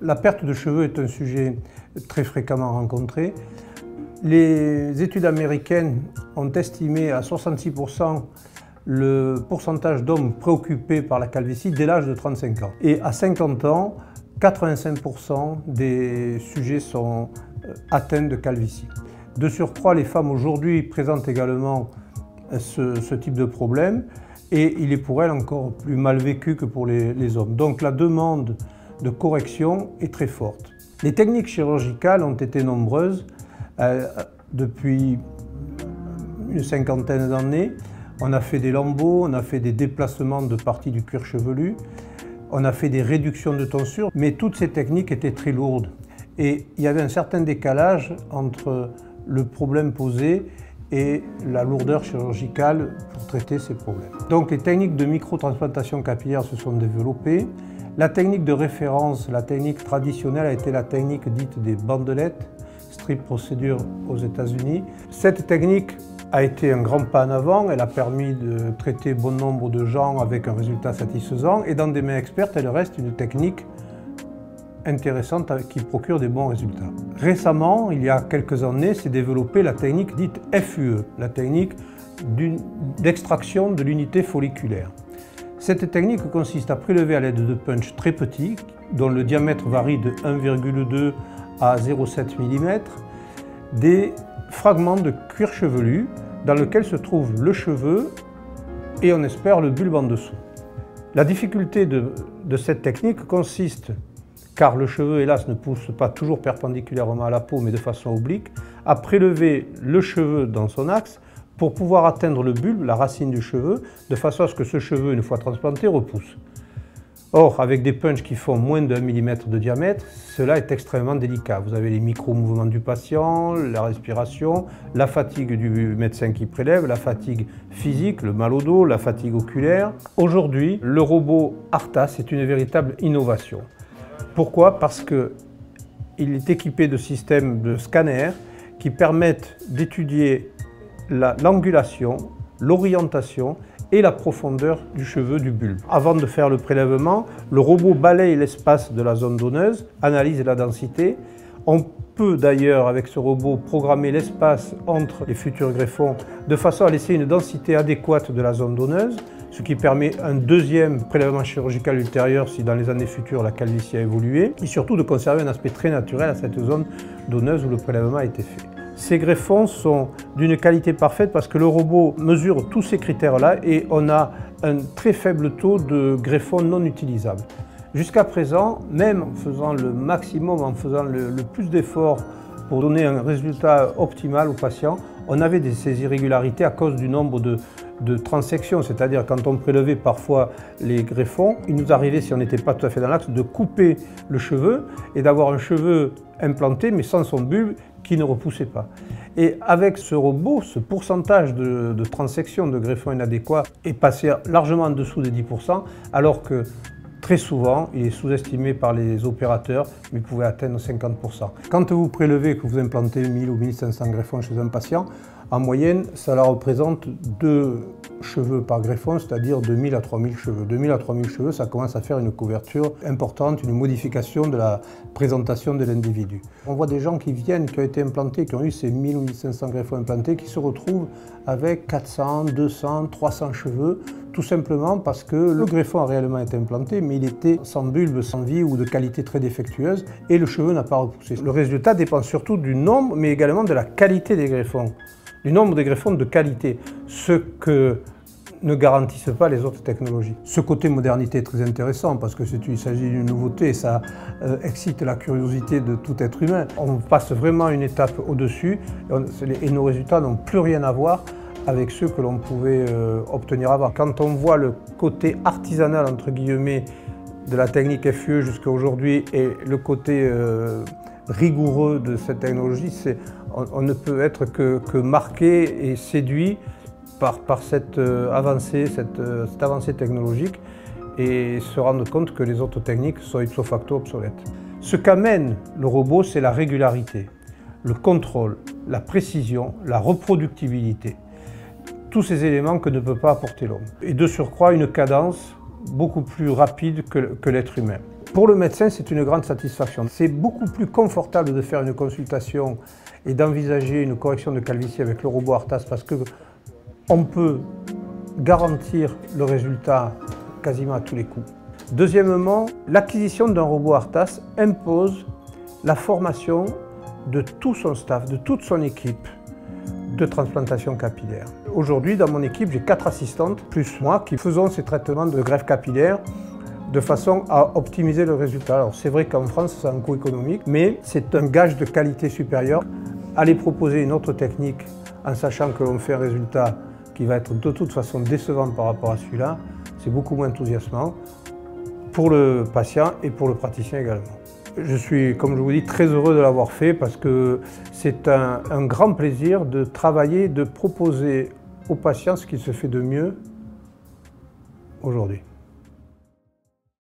La perte de cheveux est un sujet très fréquemment rencontré. Les études américaines ont estimé à 66% le pourcentage d'hommes préoccupés par la calvitie dès l'âge de 35 ans. Et à 50 ans, 85% des sujets sont euh, atteints de calvitie. De surcroît, les femmes aujourd'hui présentent également euh, ce, type de problème et il est pour elles encore plus mal vécu que pour les hommes. Donc la demande de correction est très forte. Les techniques chirurgicales ont été nombreuses euh, depuis une cinquantaine d'années. On a fait des lambeaux, on a fait des déplacements de parties du cuir chevelu, on a fait des réductions de tonsure, mais toutes ces techniques étaient très lourdes. Et il y avait un certain décalage entre le problème posé et la lourdeur chirurgicale pour traiter ces problèmes. Donc les techniques de microtransplantation capillaire se sont développées. La technique de référence, la technique traditionnelle a été la technique dite des bandelettes, strip procédure aux États-Unis. Cette technique a été un grand pas en avant, elle a permis de traiter bon nombre de gens avec un résultat satisfaisant et dans des mains expertes, elle reste une technique intéressante qui procure des bons résultats. Récemment, il y a quelques années, s'est développée la technique dite FUE, la technique d'extraction de l'unité folliculaire. Cette technique consiste à prélever à l'aide de punch très petits, dont le diamètre varie de 1,2 à 0,7 mm, des fragments de cuir chevelu dans lequel se trouve le cheveu et on espère le bulbe en dessous. La difficulté de, de cette technique consiste, car le cheveu hélas ne pousse pas toujours perpendiculairement à la peau mais de façon oblique, à prélever le cheveu dans son axe pour pouvoir atteindre le bulbe, la racine du cheveu, de façon à ce que ce cheveu, une fois transplanté, repousse. Or, avec des punches qui font moins d'un millimètre de diamètre, cela est extrêmement délicat. Vous avez les micro-mouvements du patient, la respiration, la fatigue du médecin qui prélève, la fatigue physique, le mal au dos, la fatigue oculaire. Aujourd'hui, le robot Artas est une véritable innovation. Pourquoi? Parce qu'il est équipé de systèmes de scanners qui permettent d'étudier l'angulation, l'orientation et la profondeur du cheveu du bulbe. Avant de faire le prélèvement, le robot balaye l'espace de la zone donneuse, analyse la densité. On peut d'ailleurs, avec ce robot, programmer l'espace entre les futurs greffons de façon à laisser une densité adéquate de la zone donneuse, ce qui permet un deuxième prélèvement chirurgical ultérieur si dans les années futures la calvitie a évolué, et surtout de conserver un aspect très naturel à cette zone donneuse où le prélèvement a été fait. Ces greffons sont d'une qualité parfaite parce que le robot mesure tous ces critères-là et on a un très faible taux de greffons non utilisables. Jusqu'à présent, même en faisant le maximum, en faisant le, plus d'efforts pour donner un résultat optimal au patient, on avait ces irrégularités à cause du nombre de, de transections, c'est-à-dire quand on prélevait parfois les greffons, il nous arrivait, si on n'était pas tout à fait dans l'axe, de couper le cheveu et d'avoir un cheveu implanté mais sans son bulbe qui ne repoussait pas. Et avec ce robot, ce pourcentage de, transection de greffons inadéquats est passé largement en dessous des 10%, alors que très souvent, il est sous-estimé par les opérateurs, mais pouvait atteindre 50%. Quand vous prélevez que vous implantez 1000 ou 1500 greffons chez un patient, en moyenne, cela représente deux cheveux par greffon, c'est-à-dire 2000 à 3000 cheveux. 2000 à 3000 cheveux, ça commence à faire une couverture importante, une modification de la présentation de l'individu. On voit des gens qui viennent, qui ont été implantés, qui ont eu ces 1000 ou 1500 greffons implantés, qui se retrouvent avec 400, 200, 300 cheveux, tout simplement parce que le greffon a réellement été implanté, mais il était sans bulbe, sans vie ou de qualité très défectueuse, et le cheveu n'a pas repoussé. Le résultat dépend surtout du nombre, mais également de la qualité des greffons du nombre de greffons de qualité, ce que ne garantissent pas les autres technologies. Ce côté modernité est très intéressant parce que il s'agit d'une nouveauté, ça euh, excite la curiosité de tout être humain. On passe vraiment une étape au-dessus et, nos résultats n'ont plus rien à voir avec ceux que l'on pouvait euh, obtenir avant. Quand on voit le côté artisanal, entre guillemets, de la technique FUE jusqu'à aujourd'hui et le côté euh, rigoureux de cette technologie, on, ne peut être que, marqué et séduit par, cette, euh, avancée, euh, cette, avancée technologique et se rendre compte que les autres techniques sont ipso facto obsolètes. Ce qu'amène le robot, c'est la régularité, le contrôle, la précision, la reproductibilité. Tous ces éléments que ne peut pas apporter l'homme. Et de surcroît, une cadence beaucoup plus rapide que, que l'être humain. Pour le médecin, c'est une grande satisfaction. C'est beaucoup plus confortable de faire une consultation et d'envisager une correction de calvitie avec le robot Artas parce que on peut garantir le résultat quasiment à tous les coups. Deuxièmement, l'acquisition d'un robot Artas impose la formation de tout son staff, de toute son équipe de transplantation capillaire. Aujourd'hui, dans mon équipe, j'ai quatre assistantes, plus moi, qui faisons ces traitements de greffe capillaire de façon à optimiser le résultat. Alors c'est vrai qu'en France, c'est un coût économique, mais c'est un gage de qualité supérieure. Aller proposer une autre technique en sachant que l'on fait un résultat qui va être de toute façon décevant par rapport à celui-là, c'est beaucoup moins enthousiasmant pour le patient et pour le praticien également. Je suis, comme je vous dis, très heureux de l'avoir fait parce que c'est un, grand plaisir de travailler, de proposer aux patients ce qui se fait de mieux aujourd'hui.